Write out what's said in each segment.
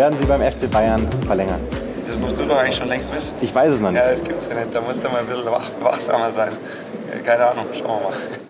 werden Sie beim FC Bayern verlängern? Das musst du doch eigentlich schon längst wissen. Ich weiß es noch nicht. Ja, das gibt's ja nicht. Da musst du mal ein bisschen wach, wachsamer sein. Keine Ahnung, schauen wir mal.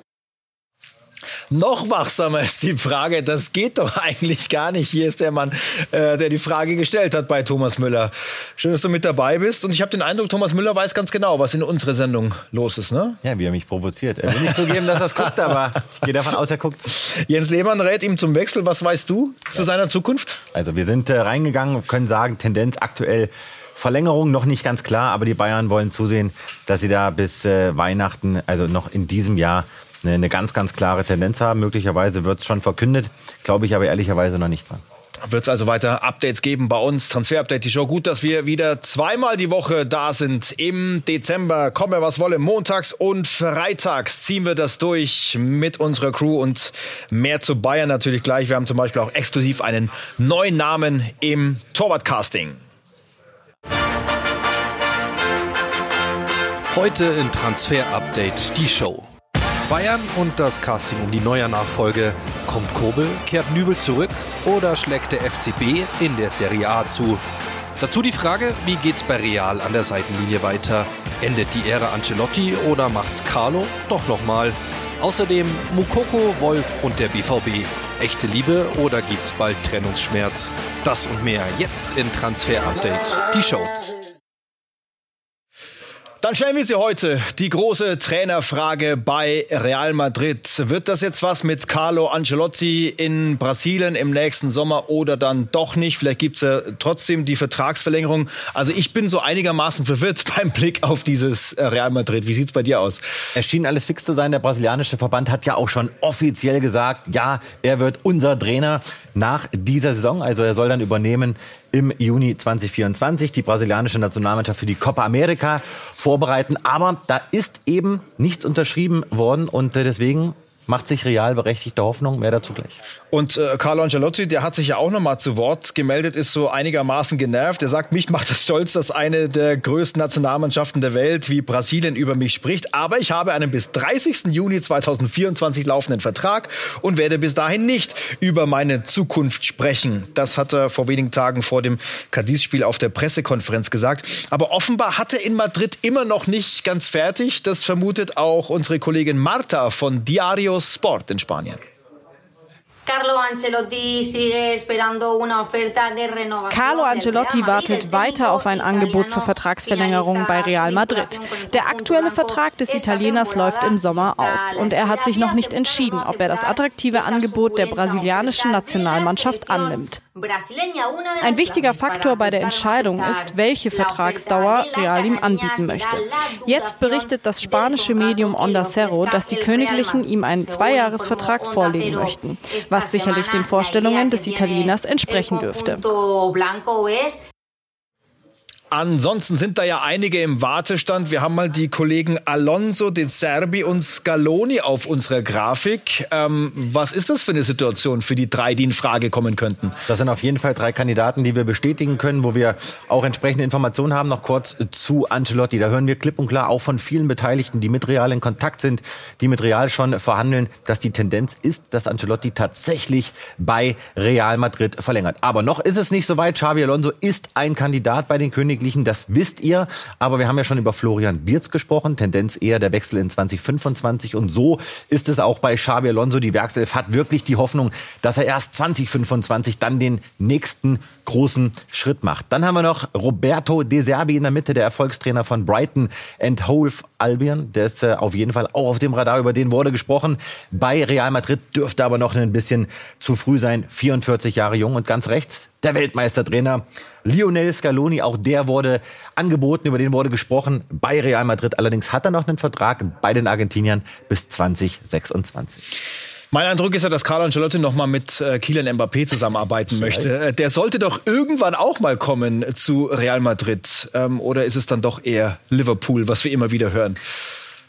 Noch wachsamer ist die Frage. Das geht doch eigentlich gar nicht. Hier ist der Mann, äh, der die Frage gestellt hat bei Thomas Müller. Schön, dass du mit dabei bist. Und ich habe den Eindruck, Thomas Müller weiß ganz genau, was in unserer Sendung los ist. Ne? Ja, wie er mich provoziert. Er will nicht zugeben, dass er es guckt, aber ich gehe davon aus, er guckt. Jens Lehmann rät ihm zum Wechsel. Was weißt du zu seiner Zukunft? Also wir sind äh, reingegangen und können sagen, Tendenz aktuell Verlängerung noch nicht ganz klar, aber die Bayern wollen zusehen, dass sie da bis äh, Weihnachten, also noch in diesem Jahr, eine, eine ganz, ganz klare Tendenz haben. Möglicherweise wird es schon verkündet, glaube ich aber ehrlicherweise noch nicht dran. Wird es also weiter Updates geben bei uns, Transfer-Update, die Show. Gut, dass wir wieder zweimal die Woche da sind. Im Dezember, komme was wolle, montags und freitags ziehen wir das durch mit unserer Crew und mehr zu Bayern natürlich gleich. Wir haben zum Beispiel auch exklusiv einen neuen Namen im Torwart-Casting. Heute in Transfer Update die Show. Bayern und das Casting um die neue Nachfolge. Kommt Kobel, kehrt Nübel zurück oder schlägt der FCB in der Serie A zu? Dazu die Frage, wie geht's bei Real an der Seitenlinie weiter? Endet die Ära Ancelotti oder macht's Carlo doch nochmal? Außerdem Mukoko, Wolf und der BVB. Echte Liebe oder gibt's bald Trennungsschmerz? Das und mehr jetzt in Transfer Update, die Show. Dann stellen wir Sie heute die große Trainerfrage bei Real Madrid. Wird das jetzt was mit Carlo Ancelotti in Brasilien im nächsten Sommer oder dann doch nicht? Vielleicht gibt es ja trotzdem die Vertragsverlängerung. Also ich bin so einigermaßen verwirrt beim Blick auf dieses Real Madrid. Wie sieht's bei dir aus? Es schien alles fix zu sein. Der brasilianische Verband hat ja auch schon offiziell gesagt, ja, er wird unser Trainer nach dieser Saison. Also er soll dann übernehmen im Juni 2024 die brasilianische Nationalmannschaft für die Copa America vorbereiten. Aber da ist eben nichts unterschrieben worden und äh, deswegen macht sich real berechtigte Hoffnung. Mehr dazu gleich. Und äh, Carlo Ancelotti, der hat sich ja auch noch mal zu Wort gemeldet, ist so einigermaßen genervt. Er sagt, mich macht es stolz, dass eine der größten Nationalmannschaften der Welt wie Brasilien über mich spricht. Aber ich habe einen bis 30. Juni 2024 laufenden Vertrag und werde bis dahin nicht über meine Zukunft sprechen. Das hat er vor wenigen Tagen vor dem Cadiz-Spiel auf der Pressekonferenz gesagt. Aber offenbar hat er in Madrid immer noch nicht ganz fertig. Das vermutet auch unsere Kollegin Marta von Diario Sport in Spanien. Carlo Ancelotti wartet weiter auf ein Angebot zur Vertragsverlängerung bei Real Madrid. Der aktuelle Vertrag des Italieners läuft im Sommer aus und er hat sich noch nicht entschieden, ob er das attraktive Angebot der brasilianischen Nationalmannschaft annimmt. Ein wichtiger Faktor bei der Entscheidung ist, welche Vertragsdauer Real ihm anbieten möchte. Jetzt berichtet das spanische Medium Onda Cero, dass die Königlichen ihm einen Zweijahresvertrag vorlegen möchten, was sicherlich den Vorstellungen des Italieners entsprechen dürfte. Ansonsten sind da ja einige im Wartestand. Wir haben mal die Kollegen Alonso, De Serbi und Scaloni auf unserer Grafik. Ähm, was ist das für eine Situation für die drei, die in Frage kommen könnten? Das sind auf jeden Fall drei Kandidaten, die wir bestätigen können, wo wir auch entsprechende Informationen haben. Noch kurz zu Ancelotti. Da hören wir klipp und klar auch von vielen Beteiligten, die mit Real in Kontakt sind, die mit Real schon verhandeln, dass die Tendenz ist, dass Ancelotti tatsächlich bei Real Madrid verlängert. Aber noch ist es nicht so weit. Xabi Alonso ist ein Kandidat bei den Königen Königlichen, das wisst ihr. Aber wir haben ja schon über Florian Wirz gesprochen. Tendenz eher der Wechsel in 2025. Und so ist es auch bei Xabi Alonso. Die Werkself hat wirklich die Hoffnung, dass er erst 2025 dann den nächsten großen Schritt macht. Dann haben wir noch Roberto De Serbi in der Mitte, der Erfolgstrainer von Brighton and Hove Albion. Der ist äh, auf jeden Fall auch auf dem Radar, über den wurde gesprochen. Bei Real Madrid dürfte aber noch ein bisschen zu früh sein. 44 Jahre jung und ganz rechts der Weltmeistertrainer Lionel Scaloni. Auch der wurde angeboten, über den wurde gesprochen bei Real Madrid. Allerdings hat er noch einen Vertrag bei den Argentiniern bis 2026. Mein Eindruck ist ja, dass Carlo Ancelotti noch mal mit äh, Kylian Mbappé zusammenarbeiten möchte. Äh, der sollte doch irgendwann auch mal kommen zu Real Madrid. Ähm, oder ist es dann doch eher Liverpool, was wir immer wieder hören?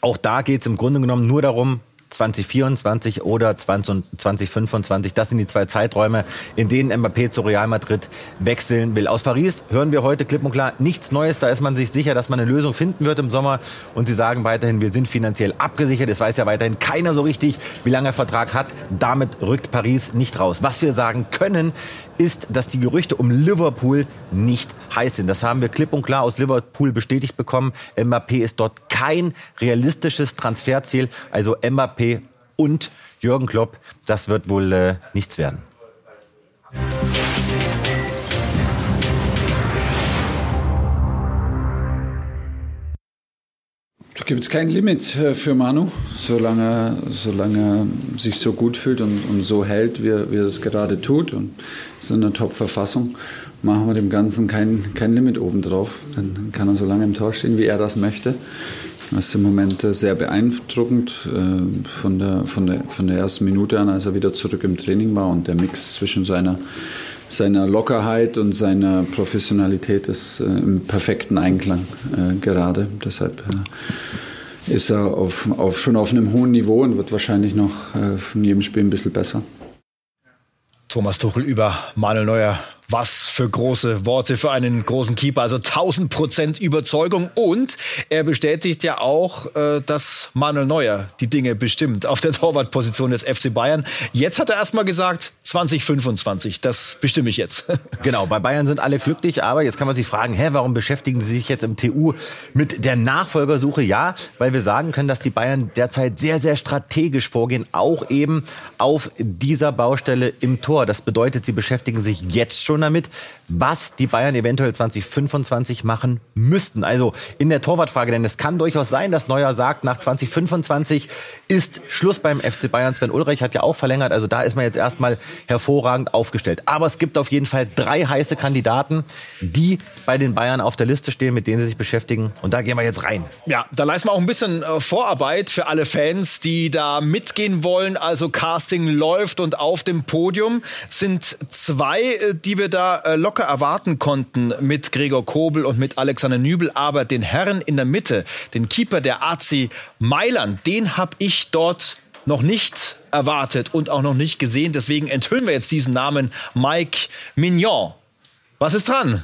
Auch da geht es im Grunde genommen nur darum, 2024 oder 2025. Das sind die zwei Zeiträume, in denen Mbappé zu Real Madrid wechseln will. Aus Paris hören wir heute klipp und klar nichts Neues. Da ist man sich sicher, dass man eine Lösung finden wird im Sommer. Und sie sagen weiterhin, wir sind finanziell abgesichert. Es weiß ja weiterhin keiner so richtig, wie lange er Vertrag hat. Damit rückt Paris nicht raus. Was wir sagen können, ist, dass die Gerüchte um Liverpool nicht heiß sind. Das haben wir klipp und klar aus Liverpool bestätigt bekommen. Mbappé ist dort kein realistisches Transferziel. Also Mbappé und Jürgen Klopp, das wird wohl äh, nichts werden. Da gibt es kein Limit äh, für Manu, solange, solange er sich so gut fühlt und, und so hält, wie er, wie er das gerade tut und ist in einer Top-Verfassung, machen wir dem Ganzen kein, kein Limit obendrauf. Dann kann er so lange im Tor stehen, wie er das möchte. Das ist im Moment äh, sehr beeindruckend äh, von der, von, der, von der ersten Minute an, als er wieder zurück im Training war und der Mix zwischen seiner seiner Lockerheit und seiner Professionalität ist äh, im perfekten Einklang äh, gerade. Deshalb äh, ist er auf, auf, schon auf einem hohen Niveau und wird wahrscheinlich noch äh, von jedem Spiel ein bisschen besser. Thomas Tuchel über Manuel Neuer was für große Worte für einen großen Keeper. Also 1000 Prozent Überzeugung. Und er bestätigt ja auch, äh, dass Manuel Neuer die Dinge bestimmt auf der Torwartposition des FC Bayern. Jetzt hat er erstmal gesagt, 2025, das bestimme ich jetzt. Genau, bei Bayern sind alle glücklich, aber jetzt kann man sich fragen, hä, warum beschäftigen Sie sich jetzt im TU mit der Nachfolgersuche? Ja, weil wir sagen können, dass die Bayern derzeit sehr, sehr strategisch vorgehen, auch eben auf dieser Baustelle im Tor. Das bedeutet, sie beschäftigen sich jetzt schon damit, was die Bayern eventuell 2025 machen müssten. Also in der Torwartfrage, denn es kann durchaus sein, dass Neuer sagt, nach 2025 ist Schluss beim FC Bayern. Sven Ulreich hat ja auch verlängert, also da ist man jetzt erstmal hervorragend aufgestellt. Aber es gibt auf jeden Fall drei heiße Kandidaten, die bei den Bayern auf der Liste stehen, mit denen sie sich beschäftigen. Und da gehen wir jetzt rein. Ja, da leisten wir auch ein bisschen äh, Vorarbeit für alle Fans, die da mitgehen wollen. Also Casting läuft und auf dem Podium sind zwei, äh, die wir da äh, locker erwarten konnten mit Gregor Kobel und mit Alexander Nübel. Aber den Herren in der Mitte, den Keeper der AC Mailand, den habe ich dort noch nicht erwartet und auch noch nicht gesehen. Deswegen enthüllen wir jetzt diesen Namen Mike Mignon. Was ist dran?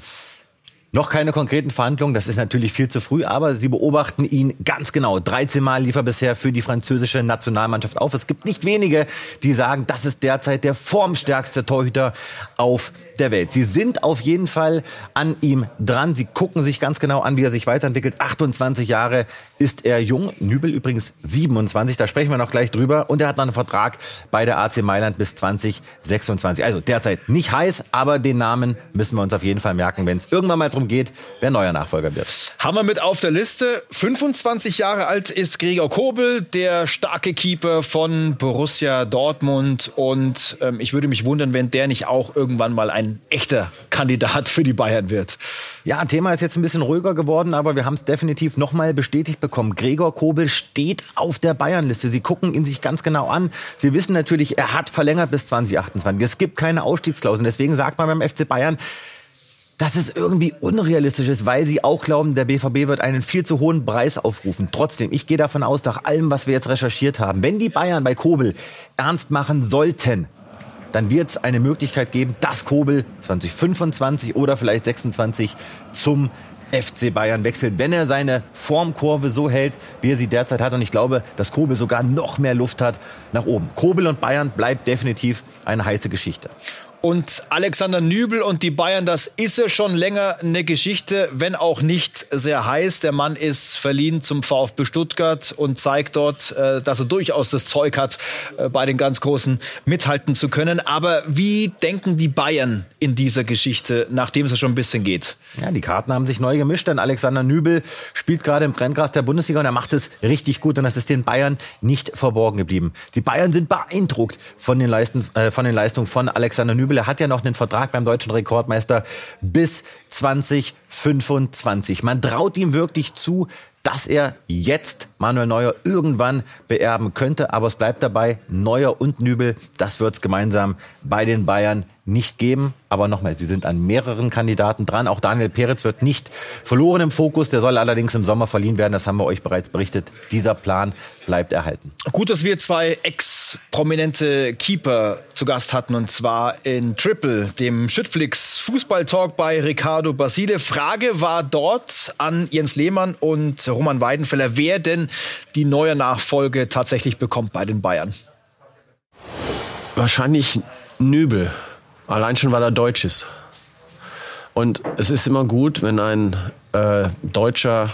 Noch keine konkreten Verhandlungen, das ist natürlich viel zu früh, aber sie beobachten ihn ganz genau. 13 Mal lief er bisher für die französische Nationalmannschaft auf. Es gibt nicht wenige, die sagen, das ist derzeit der formstärkste Torhüter auf der Welt. Sie sind auf jeden Fall an ihm dran. Sie gucken sich ganz genau an, wie er sich weiterentwickelt. 28 Jahre ist er jung. Nübel übrigens 27, da sprechen wir noch gleich drüber. Und er hat noch einen Vertrag bei der AC Mailand bis 2026. Also derzeit nicht heiß, aber den Namen müssen wir uns auf jeden Fall merken, wenn es irgendwann mal darum geht, wer neuer Nachfolger wird. Haben wir mit auf der Liste. 25 Jahre alt ist Gregor Kobel, der starke Keeper von Borussia Dortmund. Und ähm, ich würde mich wundern, wenn der nicht auch irgendwann mal ein echter Kandidat für die Bayern wird. Ja, Thema ist jetzt ein bisschen ruhiger geworden, aber wir haben es definitiv nochmal bestätigt bekommen. Gregor Kobel steht auf der Bayernliste. Sie gucken ihn sich ganz genau an. Sie wissen natürlich, er hat verlängert bis 2028. Es gibt keine Ausstiegsklauseln. Deswegen sagt man beim FC Bayern, dass es irgendwie unrealistisch ist, weil sie auch glauben, der BVB wird einen viel zu hohen Preis aufrufen. Trotzdem, ich gehe davon aus, nach allem, was wir jetzt recherchiert haben, wenn die Bayern bei Kobel ernst machen sollten, dann wird es eine Möglichkeit geben, dass Kobel 2025 oder vielleicht 26 zum FC Bayern wechselt, wenn er seine Formkurve so hält, wie er sie derzeit hat. Und ich glaube, dass Kobel sogar noch mehr Luft hat nach oben. Kobel und Bayern bleibt definitiv eine heiße Geschichte. Und Alexander Nübel und die Bayern, das ist ja schon länger eine Geschichte, wenn auch nicht sehr heiß. Der Mann ist verliehen zum VfB Stuttgart und zeigt dort, äh, dass er durchaus das Zeug hat, äh, bei den ganz Großen mithalten zu können. Aber wie denken die Bayern in dieser Geschichte, nachdem es schon ein bisschen geht? Ja, die Karten haben sich neu gemischt, denn Alexander Nübel spielt gerade im Brenngras der Bundesliga und er macht es richtig gut und das ist den Bayern nicht verborgen geblieben. Die Bayern sind beeindruckt von den, Leisten, äh, von den Leistungen von Alexander Nübel. Er hat ja noch einen Vertrag beim deutschen Rekordmeister bis 2025. Man traut ihm wirklich zu, dass er jetzt Manuel Neuer irgendwann beerben könnte. Aber es bleibt dabei, Neuer und Nübel, das wird es gemeinsam bei den Bayern nicht geben. Aber nochmal, sie sind an mehreren Kandidaten dran. Auch Daniel Peretz wird nicht verloren im Fokus. Der soll allerdings im Sommer verliehen werden. Das haben wir euch bereits berichtet. Dieser Plan bleibt erhalten. Gut, dass wir zwei ex-prominente Keeper zu Gast hatten. Und zwar in Triple, dem Schüttflix Fußballtalk bei Ricardo Basile. Frage war dort an Jens Lehmann und Roman Weidenfeller, wer denn die neue Nachfolge tatsächlich bekommt bei den Bayern. Wahrscheinlich Nübel. Allein schon, weil er Deutsch ist. Und es ist immer gut, wenn ein äh, deutscher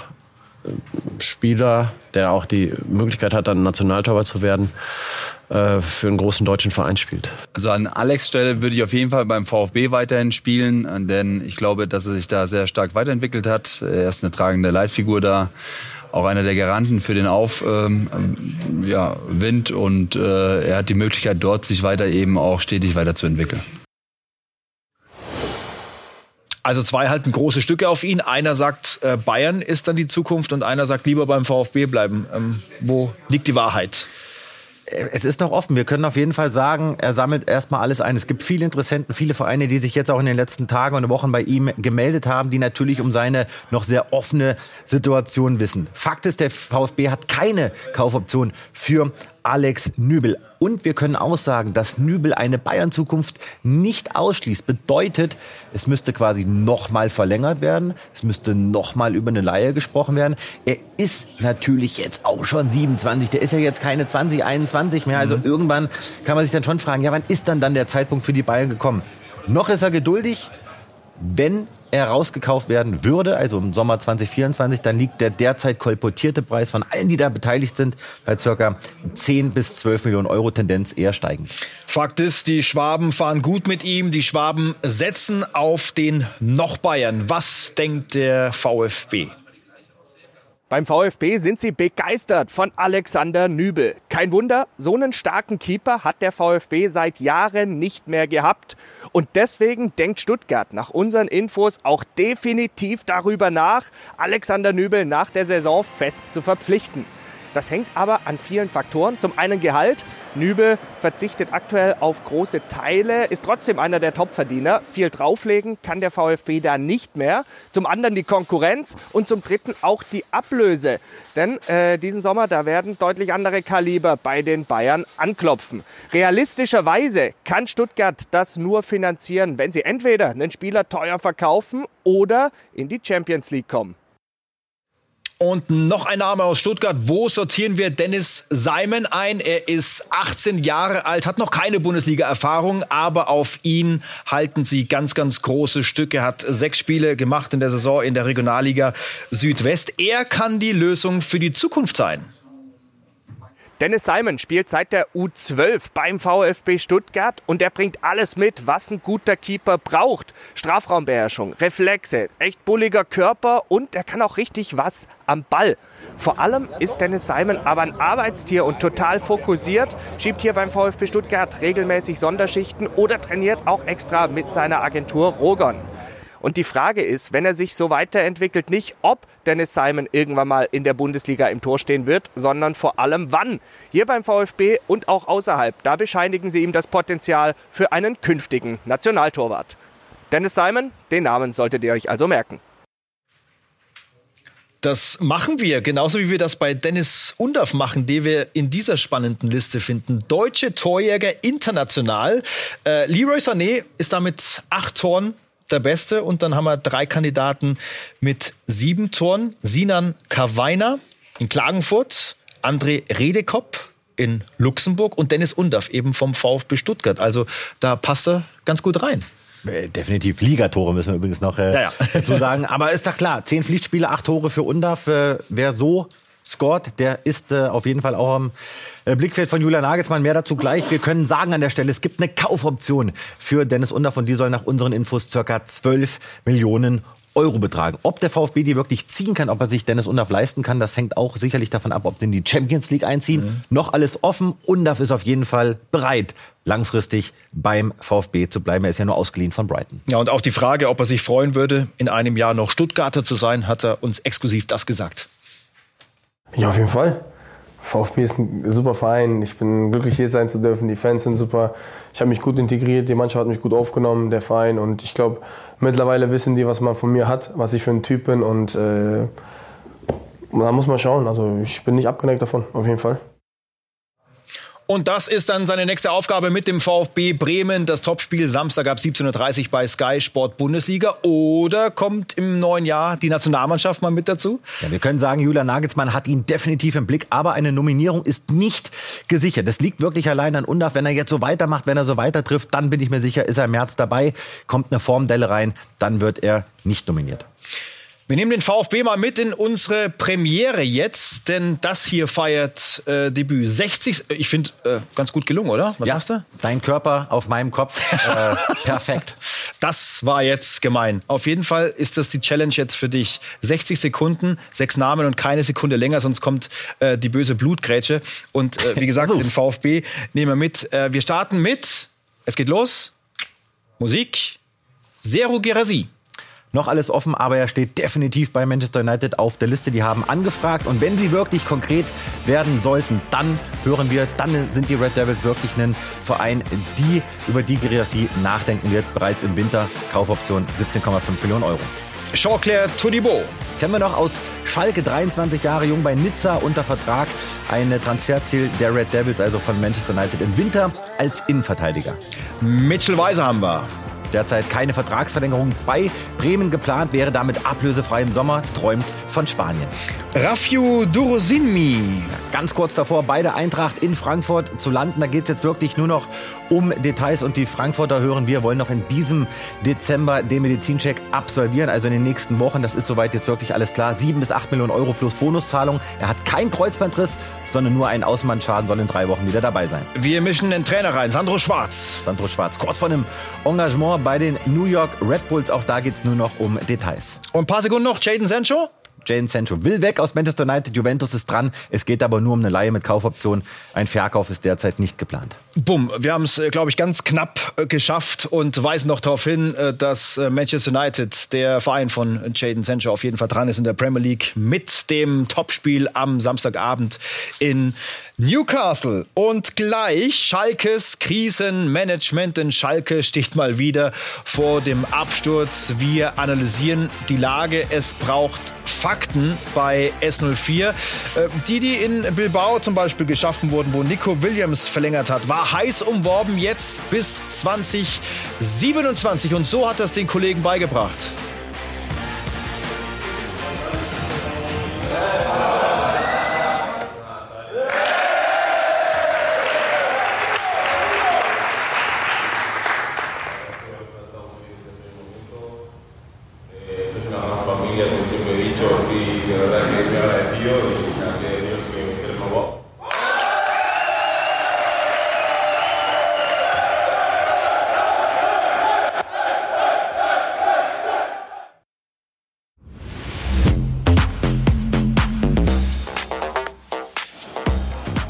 äh, Spieler, der auch die Möglichkeit hat, dann Nationaltorwart zu werden, äh, für einen großen deutschen Verein spielt. Also an Alex Stelle würde ich auf jeden Fall beim VfB weiterhin spielen, denn ich glaube, dass er sich da sehr stark weiterentwickelt hat. Er ist eine tragende Leitfigur da, auch einer der Garanten für den Aufwind ähm, ja, und äh, er hat die Möglichkeit, dort sich weiter eben auch stetig weiterzuentwickeln. Also zwei halten große Stücke auf ihn. Einer sagt, äh, Bayern ist dann die Zukunft und einer sagt, lieber beim VfB bleiben. Ähm, wo liegt die Wahrheit? es ist noch offen. Wir können auf jeden Fall sagen, er sammelt erstmal alles ein. Es gibt viele Interessenten, viele Vereine, die sich jetzt auch in den letzten Tagen und Wochen bei ihm gemeldet haben, die natürlich um seine noch sehr offene Situation wissen. Fakt ist, der VfB hat keine Kaufoption für Alex Nübel. Und wir können auch sagen, dass Nübel eine Bayern-Zukunft nicht ausschließt. Bedeutet, es müsste quasi nochmal verlängert werden. Es müsste nochmal über eine Laie gesprochen werden. Er ist natürlich jetzt auch schon 27. Der ist ja jetzt keine 20, 21 mehr. Also mhm. irgendwann kann man sich dann schon fragen, ja, wann ist dann dann der Zeitpunkt für die Bayern gekommen? Noch ist er geduldig. Wenn er rausgekauft werden würde, also im Sommer 2024, dann liegt der derzeit kolportierte Preis von allen, die da beteiligt sind, bei circa 10 bis 12 Millionen Euro, Tendenz eher steigend. Fakt ist, die Schwaben fahren gut mit ihm, die Schwaben setzen auf den noch Bayern. Was denkt der VfB? Beim VfB sind sie begeistert von Alexander Nübel. Kein Wunder, so einen starken Keeper hat der VfB seit Jahren nicht mehr gehabt. Und deswegen denkt Stuttgart nach unseren Infos auch definitiv darüber nach, Alexander Nübel nach der Saison fest zu verpflichten. Das hängt aber an vielen Faktoren. Zum einen Gehalt. Nübel verzichtet aktuell auf große Teile, ist trotzdem einer der Topverdiener. Viel drauflegen kann der VfB da nicht mehr. Zum anderen die Konkurrenz und zum dritten auch die Ablöse. Denn äh, diesen Sommer, da werden deutlich andere Kaliber bei den Bayern anklopfen. Realistischerweise kann Stuttgart das nur finanzieren, wenn sie entweder einen Spieler teuer verkaufen oder in die Champions League kommen. Und noch ein Name aus Stuttgart. Wo sortieren wir Dennis Simon ein? Er ist 18 Jahre alt, hat noch keine Bundesliga-Erfahrung, aber auf ihn halten sie ganz, ganz große Stücke. Hat sechs Spiele gemacht in der Saison in der Regionalliga Südwest. Er kann die Lösung für die Zukunft sein. Dennis Simon spielt seit der U12 beim VfB Stuttgart und er bringt alles mit, was ein guter Keeper braucht. Strafraumbeherrschung, Reflexe, echt bulliger Körper und er kann auch richtig was am Ball. Vor allem ist Dennis Simon aber ein Arbeitstier und total fokussiert, schiebt hier beim VfB Stuttgart regelmäßig Sonderschichten oder trainiert auch extra mit seiner Agentur Rogon. Und die Frage ist, wenn er sich so weiterentwickelt, nicht ob Dennis Simon irgendwann mal in der Bundesliga im Tor stehen wird, sondern vor allem wann. Hier beim VfB und auch außerhalb, da bescheinigen sie ihm das Potenzial für einen künftigen Nationaltorwart. Dennis Simon, den Namen solltet ihr euch also merken. Das machen wir, genauso wie wir das bei Dennis Undaff machen, den wir in dieser spannenden Liste finden. Deutsche Torjäger international. Äh, Leroy Sané ist damit acht Toren der Beste. Und dann haben wir drei Kandidaten mit sieben Toren. Sinan Kawainer in Klagenfurt, André Redekopp in Luxemburg und Dennis Undaff eben vom VfB Stuttgart. Also da passt er ganz gut rein. Äh, definitiv Ligatore müssen wir übrigens noch äh, ja, ja. dazu sagen. Aber ist doch klar, zehn Pflichtspiele, acht Tore für Undaff. Äh, wer so scored, der ist äh, auf jeden Fall auch am äh, Blickfeld von Julian Nagelsmann. Mehr dazu gleich. Wir können sagen an der Stelle, es gibt eine Kaufoption für Dennis Undaff und die soll nach unseren Infos circa 12 Millionen Euro betragen. Ob der VfB die wirklich ziehen kann, ob er sich Dennis Undaff leisten kann, das hängt auch sicherlich davon ab, ob sie in die Champions League einziehen. Mhm. Noch alles offen. Undaff ist auf jeden Fall bereit, langfristig beim VfB zu bleiben. Er ist ja nur ausgeliehen von Brighton. Ja, und auch die Frage, ob er sich freuen würde, in einem Jahr noch Stuttgarter zu sein, hat er uns exklusiv das gesagt. Ja, auf jeden Fall. VfB ist ein super Verein. Ich bin glücklich, hier sein zu dürfen. Die Fans sind super. Ich habe mich gut integriert. Die Mannschaft hat mich gut aufgenommen, der Verein. Und ich glaube, mittlerweile wissen die, was man von mir hat, was ich für ein Typ bin. Und äh, da muss man schauen. Also ich bin nicht abgeneigt davon, auf jeden Fall. Und das ist dann seine nächste Aufgabe mit dem VfB Bremen. Das Topspiel Samstag ab 17.30 Uhr bei Sky Sport Bundesliga. Oder kommt im neuen Jahr die Nationalmannschaft mal mit dazu? Ja, wir können sagen, Julian Nagelsmann hat ihn definitiv im Blick, aber eine Nominierung ist nicht gesichert. Das liegt wirklich allein an Undaf. Wenn er jetzt so weitermacht, wenn er so weiter trifft, dann bin ich mir sicher, ist er im März dabei, kommt eine Formdelle rein, dann wird er nicht nominiert. Wir nehmen den VfB mal mit in unsere Premiere jetzt, denn das hier feiert äh, Debüt. 60, ich finde, äh, ganz gut gelungen, oder? Was ja, sagst du? Dein Körper auf meinem Kopf, äh, perfekt. Das war jetzt gemein. Auf jeden Fall ist das die Challenge jetzt für dich. 60 Sekunden, sechs Namen und keine Sekunde länger, sonst kommt äh, die böse Blutgrätsche. Und äh, wie gesagt, den VfB nehmen wir mit. Äh, wir starten mit, es geht los, Musik, Zero Gerasi. Noch alles offen, aber er steht definitiv bei Manchester United auf der Liste. Die haben angefragt und wenn sie wirklich konkret werden sollten, dann hören wir, dann sind die Red Devils wirklich ein Verein, die über die Girassi nachdenken wird. Bereits im Winter Kaufoption 17,5 Millionen Euro. Jean-Claire Todibo. Kennen wir noch aus Schalke, 23 Jahre jung bei Nizza unter Vertrag. Ein Transferziel der Red Devils, also von Manchester United im Winter als Innenverteidiger. Mitchell Weiser haben wir. Derzeit keine Vertragsverlängerung bei Bremen geplant, wäre damit ablösefrei im Sommer, träumt von Spanien. Rafiu Durosinmi. Ganz kurz davor, bei der Eintracht in Frankfurt zu landen. Da geht es jetzt wirklich nur noch um Details und die Frankfurter hören wir, wollen noch in diesem Dezember den Medizincheck absolvieren, also in den nächsten Wochen. Das ist soweit jetzt wirklich alles klar. Sieben bis acht Millionen Euro plus Bonuszahlung. Er hat kein Kreuzbandriss, sondern nur einen Außenmannschaden, soll in drei Wochen wieder dabei sein. Wir mischen den Trainer rein, Sandro Schwarz. Sandro Schwarz, kurz vor einem Engagement bei den New York Red Bulls. Auch da geht es nur noch um Details. Und ein paar Sekunden noch, Jaden Sancho. Jaden Sancho will weg aus Manchester United. Juventus ist dran. Es geht aber nur um eine Leihe mit Kaufoption. Ein Verkauf ist derzeit nicht geplant. Bumm, wir haben es, äh, glaube ich, ganz knapp äh, geschafft und weisen noch darauf hin, äh, dass Manchester United, der Verein von Jaden Sancho, auf jeden Fall dran ist in der Premier League mit dem Topspiel am Samstagabend in Newcastle. Und gleich Schalkes Krisenmanagement, denn Schalke sticht mal wieder vor dem Absturz. Wir analysieren die Lage. Es braucht Fakten bei S04. Die, die in Bilbao zum Beispiel geschaffen wurden, wo Nico Williams verlängert hat, war heiß umworben, jetzt bis 2027. Und so hat das den Kollegen beigebracht.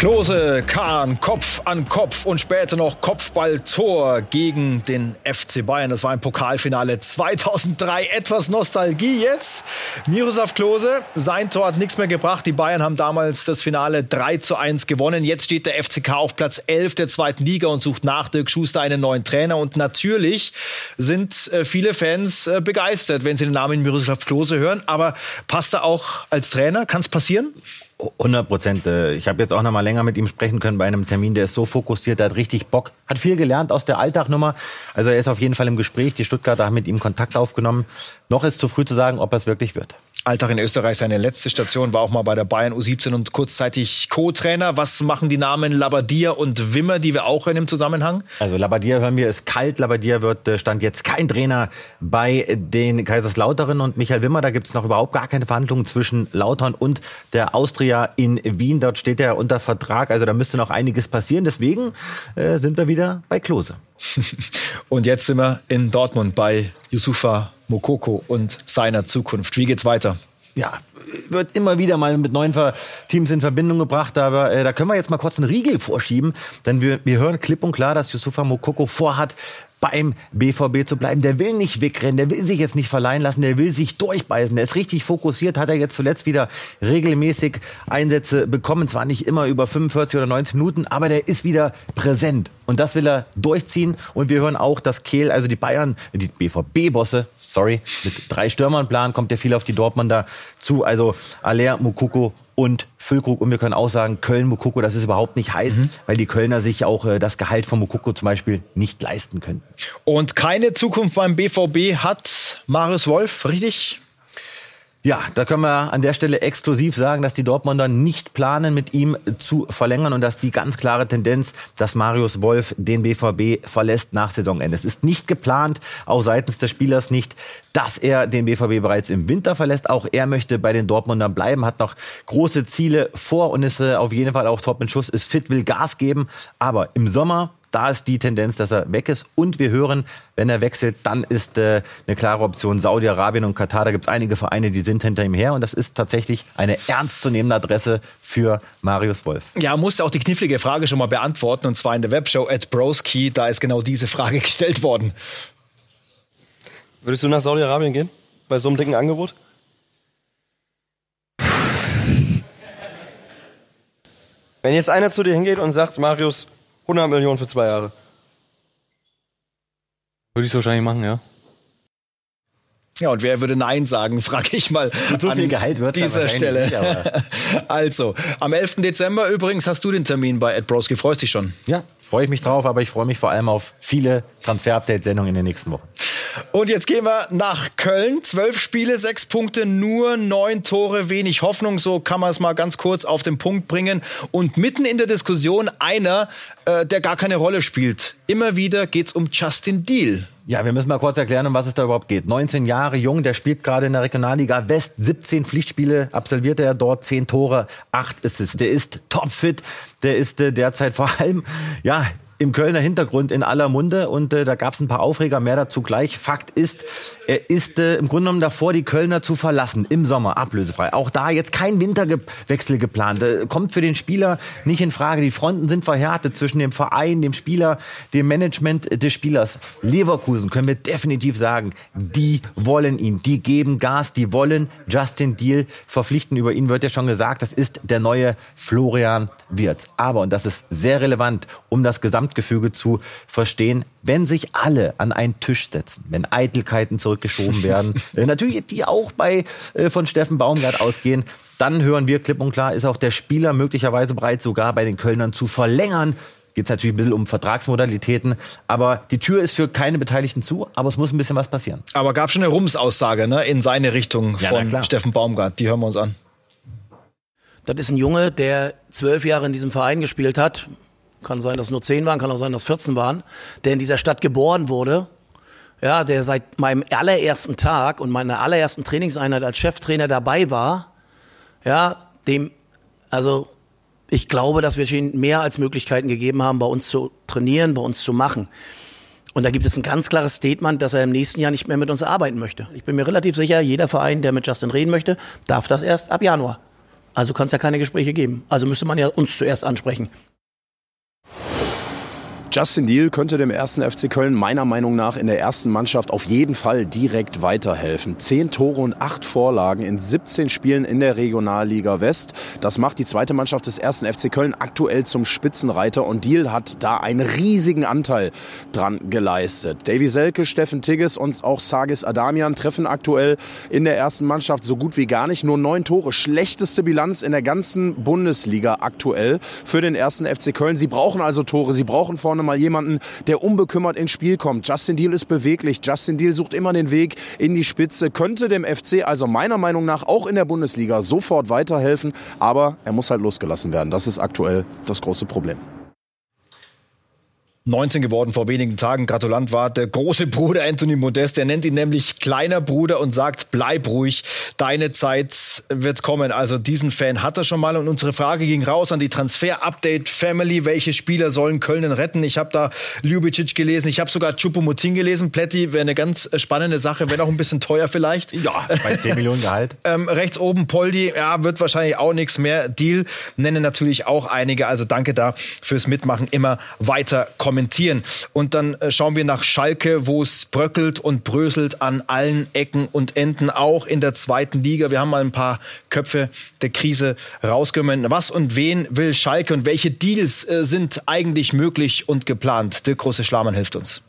Klose, Kahn, Kopf an Kopf und später noch Kopfballtor gegen den FC Bayern. Das war ein Pokalfinale 2003. Etwas Nostalgie jetzt. Miroslav Klose, sein Tor hat nichts mehr gebracht. Die Bayern haben damals das Finale 3 zu 1 gewonnen. Jetzt steht der FCK auf Platz 11 der zweiten Liga und sucht nach Dirk Schuster einen neuen Trainer. Und natürlich sind äh, viele Fans äh, begeistert, wenn sie den Namen Miroslav Klose hören. Aber passt er auch als Trainer? Kann es passieren? 100 Prozent. Äh, ich habe jetzt auch noch mal länger mit ihm sprechen können bei einem Termin. Der ist so fokussiert, der hat richtig Bock, hat viel gelernt aus der Alltagnummer. Also er ist auf jeden Fall im Gespräch. Die Stuttgarter haben mit ihm Kontakt aufgenommen. Noch ist zu früh zu sagen, ob er es wirklich wird. Alltag in Österreich. Seine letzte Station war auch mal bei der Bayern U17 und kurzzeitig Co-Trainer. Was machen die Namen Labadia und Wimmer, die wir auch hören im Zusammenhang? Also Labadia hören wir, ist kalt. Labadia wird äh, stand jetzt kein Trainer bei den Kaiserslautern und Michael Wimmer. Da gibt es noch überhaupt gar keine Verhandlungen zwischen Lautern und der Austria in Wien. Dort steht er unter Vertrag. Also da müsste noch einiges passieren. Deswegen äh, sind wir wieder bei Klose. und jetzt sind wir in Dortmund bei Yusufa Mokoko und seiner Zukunft. Wie geht's weiter? Ja, wird immer wieder mal mit neuen Teams in Verbindung gebracht, aber äh, da können wir jetzt mal kurz einen Riegel vorschieben, denn wir, wir hören klipp und klar, dass Yusufa Mokoko vorhat, beim BVB zu bleiben. Der will nicht wegrennen, der will sich jetzt nicht verleihen lassen, der will sich durchbeißen. Der ist richtig fokussiert, hat er jetzt zuletzt wieder regelmäßig Einsätze bekommen. Zwar nicht immer über 45 oder 90 Minuten, aber der ist wieder präsent. Und das will er durchziehen. Und wir hören auch, dass Kehl, also die Bayern, die BVB-Bosse, sorry, mit drei Stürmern planen, kommt ja viel auf die Dortmunder zu. Also Aller, Mukoko und Füllkrug. Und wir können auch sagen, Köln, Mukoko, das ist überhaupt nicht heiß, mhm. weil die Kölner sich auch äh, das Gehalt von Mukoko zum Beispiel nicht leisten können. Und keine Zukunft beim BVB hat Marius Wolf, richtig? Ja, da können wir an der Stelle exklusiv sagen, dass die Dortmunder nicht planen, mit ihm zu verlängern und dass die ganz klare Tendenz, dass Marius Wolf den BVB verlässt nach Saisonende. Es ist nicht geplant, auch seitens des Spielers nicht, dass er den BVB bereits im Winter verlässt. Auch er möchte bei den Dortmundern bleiben, hat noch große Ziele vor und ist äh, auf jeden Fall auch top in Schuss, ist fit, will Gas geben. Aber im Sommer da ist die Tendenz, dass er weg ist. Und wir hören, wenn er wechselt, dann ist äh, eine klare Option Saudi-Arabien und Katar. Da gibt es einige Vereine, die sind hinter ihm her. Und das ist tatsächlich eine ernstzunehmende Adresse für Marius Wolf. Ja, musste auch die knifflige Frage schon mal beantworten. Und zwar in der Webshow at Broski. Da ist genau diese Frage gestellt worden. Würdest du nach Saudi-Arabien gehen? Bei so einem dicken Angebot? Wenn jetzt einer zu dir hingeht und sagt, Marius, 100 Millionen für zwei Jahre. Würde ich es wahrscheinlich machen, ja. Ja, und wer würde Nein sagen, frage ich mal und so viel Gehalt wird dieser Stelle. Nicht, also, am 11. Dezember übrigens hast du den Termin bei Ed Broski. Freust dich schon? Ja, freue ich mich drauf, aber ich freue mich vor allem auf viele Transfer-Update-Sendungen in den nächsten Wochen. Und jetzt gehen wir nach Köln. Zwölf Spiele, sechs Punkte, nur neun Tore, wenig Hoffnung. So kann man es mal ganz kurz auf den Punkt bringen. Und mitten in der Diskussion einer, äh, der gar keine Rolle spielt. Immer wieder geht es um Justin Deal. Ja, wir müssen mal kurz erklären, um was es da überhaupt geht. 19 Jahre jung, der spielt gerade in der Regionalliga West, 17 Pflichtspiele absolvierte er dort, 10 Tore, 8 Assists. Der ist topfit, der ist äh, derzeit vor allem ja im Kölner Hintergrund in aller Munde und äh, da gab es ein paar Aufreger, mehr dazu gleich. Fakt ist, er ist äh, im Grunde genommen davor, die Kölner zu verlassen im Sommer, ablösefrei. Auch da jetzt kein Winterwechsel geplant. Äh, kommt für den Spieler nicht in Frage. Die Fronten sind verhärtet zwischen dem Verein, dem Spieler, dem Management des Spielers. Leverkusen können wir definitiv sagen, die wollen ihn, die geben Gas, die wollen Justin Deal verpflichten. Über ihn wird ja schon gesagt, das ist der neue Florian Wirtz. Aber, und das ist sehr relevant, um das Gesamt Gesamtgefüge zu verstehen, wenn sich alle an einen Tisch setzen, wenn Eitelkeiten zurückgeschoben werden, äh, natürlich die auch bei äh, von Steffen Baumgart ausgehen, dann hören wir klipp und klar, ist auch der Spieler möglicherweise bereit, sogar bei den Kölnern zu verlängern. Geht es natürlich ein bisschen um Vertragsmodalitäten, aber die Tür ist für keine Beteiligten zu, aber es muss ein bisschen was passieren. Aber gab schon eine Rums-Aussage ne, in seine Richtung ja, von Steffen Baumgart, die hören wir uns an. Das ist ein Junge, der zwölf Jahre in diesem Verein gespielt hat, kann sein, dass nur zehn waren, kann auch sein, dass es 14 waren, der in dieser Stadt geboren wurde, ja, der seit meinem allerersten Tag und meiner allerersten Trainingseinheit als Cheftrainer dabei war, ja, dem, also ich glaube, dass wir ihm mehr als Möglichkeiten gegeben haben, bei uns zu trainieren, bei uns zu machen. Und da gibt es ein ganz klares Statement, dass er im nächsten Jahr nicht mehr mit uns arbeiten möchte. Ich bin mir relativ sicher, jeder Verein, der mit Justin reden möchte, darf das erst ab Januar. Also kann es ja keine Gespräche geben. Also müsste man ja uns zuerst ansprechen. Justin Deal könnte dem ersten FC Köln meiner Meinung nach in der ersten Mannschaft auf jeden Fall direkt weiterhelfen. Zehn Tore und acht Vorlagen in 17 Spielen in der Regionalliga West. Das macht die zweite Mannschaft des ersten FC Köln aktuell zum Spitzenreiter und Deal hat da einen riesigen Anteil dran geleistet. Davy Selke, Steffen Tigges und auch Sagis Adamian treffen aktuell in der ersten Mannschaft so gut wie gar nicht. Nur neun Tore. Schlechteste Bilanz in der ganzen Bundesliga aktuell für den ersten FC Köln. Sie brauchen also Tore. Sie brauchen vorne mal jemanden, der unbekümmert ins Spiel kommt. Justin Deal ist beweglich. Justin Deal sucht immer den Weg in die Spitze, könnte dem FC also meiner Meinung nach auch in der Bundesliga sofort weiterhelfen. Aber er muss halt losgelassen werden. Das ist aktuell das große Problem. 19 geworden vor wenigen Tagen. Gratulant war der große Bruder Anthony Modest. Er nennt ihn nämlich kleiner Bruder und sagt, bleib ruhig, deine Zeit wird kommen. Also diesen Fan hat er schon mal. Und unsere Frage ging raus an die Transfer-Update-Family. Welche Spieler sollen Köln retten? Ich habe da Ljubicic gelesen. Ich habe sogar Chupomoting gelesen. Pletti wäre eine ganz spannende Sache, wenn auch ein bisschen teuer vielleicht. Ja, bei 10 Millionen Gehalt. ähm, rechts oben Poldi, ja, wird wahrscheinlich auch nichts mehr. Deal nennen natürlich auch einige. Also danke da fürs Mitmachen. Immer weiter kommen kommentieren. Und dann äh, schauen wir nach Schalke, wo es bröckelt und bröselt an allen Ecken und Enden, auch in der zweiten Liga. Wir haben mal ein paar Köpfe der Krise rausgenommen. Was und wen will Schalke und welche Deals äh, sind eigentlich möglich und geplant? Dirk Große Schlamann hilft uns.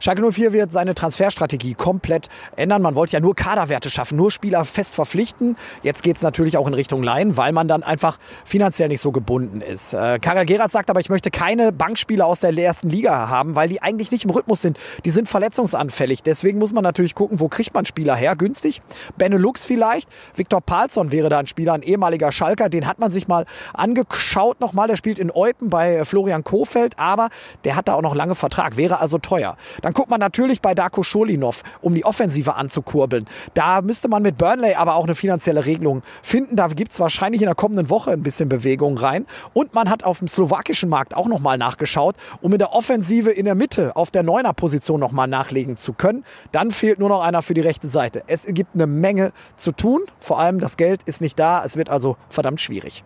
Schalke 04 wird seine Transferstrategie komplett ändern. Man wollte ja nur Kaderwerte schaffen, nur Spieler fest verpflichten. Jetzt geht es natürlich auch in Richtung Laien, weil man dann einfach finanziell nicht so gebunden ist. Äh, Karel Gerard sagt aber, ich möchte keine Bankspieler aus der ersten Liga haben, weil die eigentlich nicht im Rhythmus sind. Die sind verletzungsanfällig. Deswegen muss man natürlich gucken, wo kriegt man Spieler her? Günstig. Benelux vielleicht. Viktor Palsson wäre da ein Spieler, ein ehemaliger Schalker. Den hat man sich mal angeschaut nochmal. Der spielt in Eupen bei Florian Kofeld, aber der hat da auch noch lange Vertrag. Wäre also teuer. Dann guckt man natürlich bei Darko Scholinov, um die Offensive anzukurbeln. Da müsste man mit Burnley aber auch eine finanzielle Regelung finden. Da gibt es wahrscheinlich in der kommenden Woche ein bisschen Bewegung rein. Und man hat auf dem slowakischen Markt auch nochmal nachgeschaut, um in der Offensive in der Mitte auf der Neuner-Position nochmal nachlegen zu können. Dann fehlt nur noch einer für die rechte Seite. Es gibt eine Menge zu tun. Vor allem das Geld ist nicht da. Es wird also verdammt schwierig.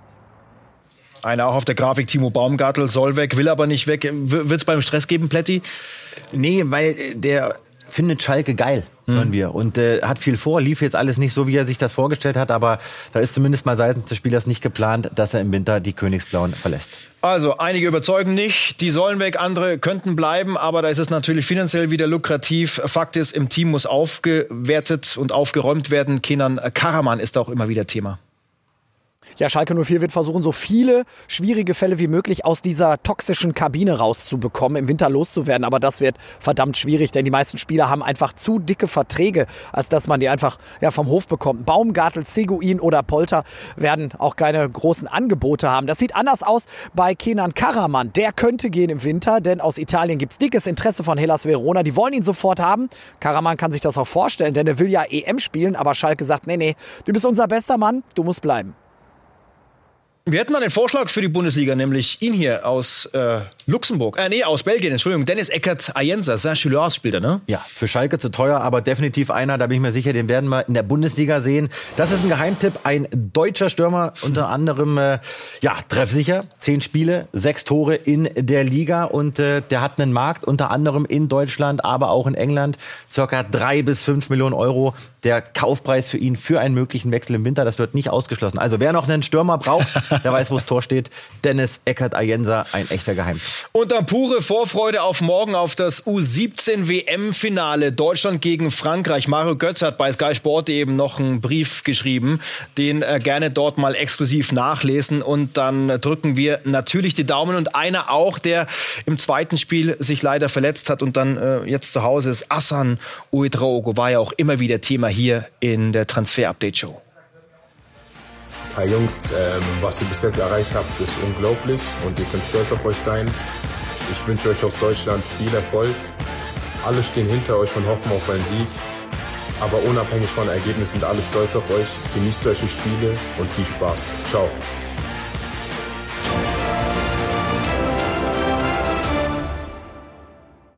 Einer auch auf der Grafik, Timo Baumgartel, soll weg, will aber nicht weg. Wird es beim Stress geben, Plätti? Nee, weil äh, der findet Schalke geil, hören wir. Und äh, hat viel vor, lief jetzt alles nicht so, wie er sich das vorgestellt hat, aber da ist zumindest mal seitens des Spielers nicht geplant, dass er im Winter die Königsblauen verlässt. Also, einige überzeugen nicht, die sollen weg, andere könnten bleiben, aber da ist es natürlich finanziell wieder lukrativ. Fakt ist, im Team muss aufgewertet und aufgeräumt werden. Kenan Karaman ist auch immer wieder Thema. Ja, Schalke 04 wird versuchen, so viele schwierige Fälle wie möglich aus dieser toxischen Kabine rauszubekommen, im Winter loszuwerden. Aber das wird verdammt schwierig, denn die meisten Spieler haben einfach zu dicke Verträge, als dass man die einfach ja, vom Hof bekommt. Baumgartel, Seguin oder Polter werden auch keine großen Angebote haben. Das sieht anders aus bei Kenan Karaman. Der könnte gehen im Winter, denn aus Italien gibt es dickes Interesse von Hellas Verona. Die wollen ihn sofort haben. Karaman kann sich das auch vorstellen, denn er will ja EM spielen. Aber Schalke sagt, nee, nee, du bist unser bester Mann, du musst bleiben. Wir hätten mal einen Vorschlag für die Bundesliga, nämlich ihn hier aus äh, Luxemburg, äh, nee, aus Belgien, Entschuldigung, Dennis Eckert Ayensa, Saint-Gilloise spielt er, ne? Ja, für Schalke zu teuer, aber definitiv einer, da bin ich mir sicher, den werden wir in der Bundesliga sehen. Das ist ein Geheimtipp, ein deutscher Stürmer, unter anderem, äh, ja, treffsicher, zehn Spiele, sechs Tore in der Liga und äh, der hat einen Markt, unter anderem in Deutschland, aber auch in England, circa drei bis fünf Millionen Euro. Der Kaufpreis für ihn für einen möglichen Wechsel im Winter, das wird nicht ausgeschlossen. Also wer noch einen Stürmer braucht, der weiß, wo das Tor steht. Dennis Eckert Ayensa, ein echter Geheim. Und dann pure Vorfreude auf morgen auf das U17 WM-Finale. Deutschland gegen Frankreich. Mario Götz hat bei Sky Sport eben noch einen Brief geschrieben, den äh, gerne dort mal exklusiv nachlesen. Und dann drücken wir natürlich die Daumen. Und einer auch, der im zweiten Spiel sich leider verletzt hat und dann äh, jetzt zu Hause ist, Assan Uedraogo, war ja auch immer wieder Thema hier in der Transfer-Update-Show. Hey Jungs, ähm, was ihr bis jetzt erreicht habt, ist unglaublich und ihr könnt stolz auf euch sein. Ich wünsche euch auf Deutschland viel Erfolg. Alle stehen hinter euch und hoffen auf einen Sieg. Aber unabhängig von Ergebnissen sind alle stolz auf euch. Genießt solche Spiele und viel Spaß. Ciao.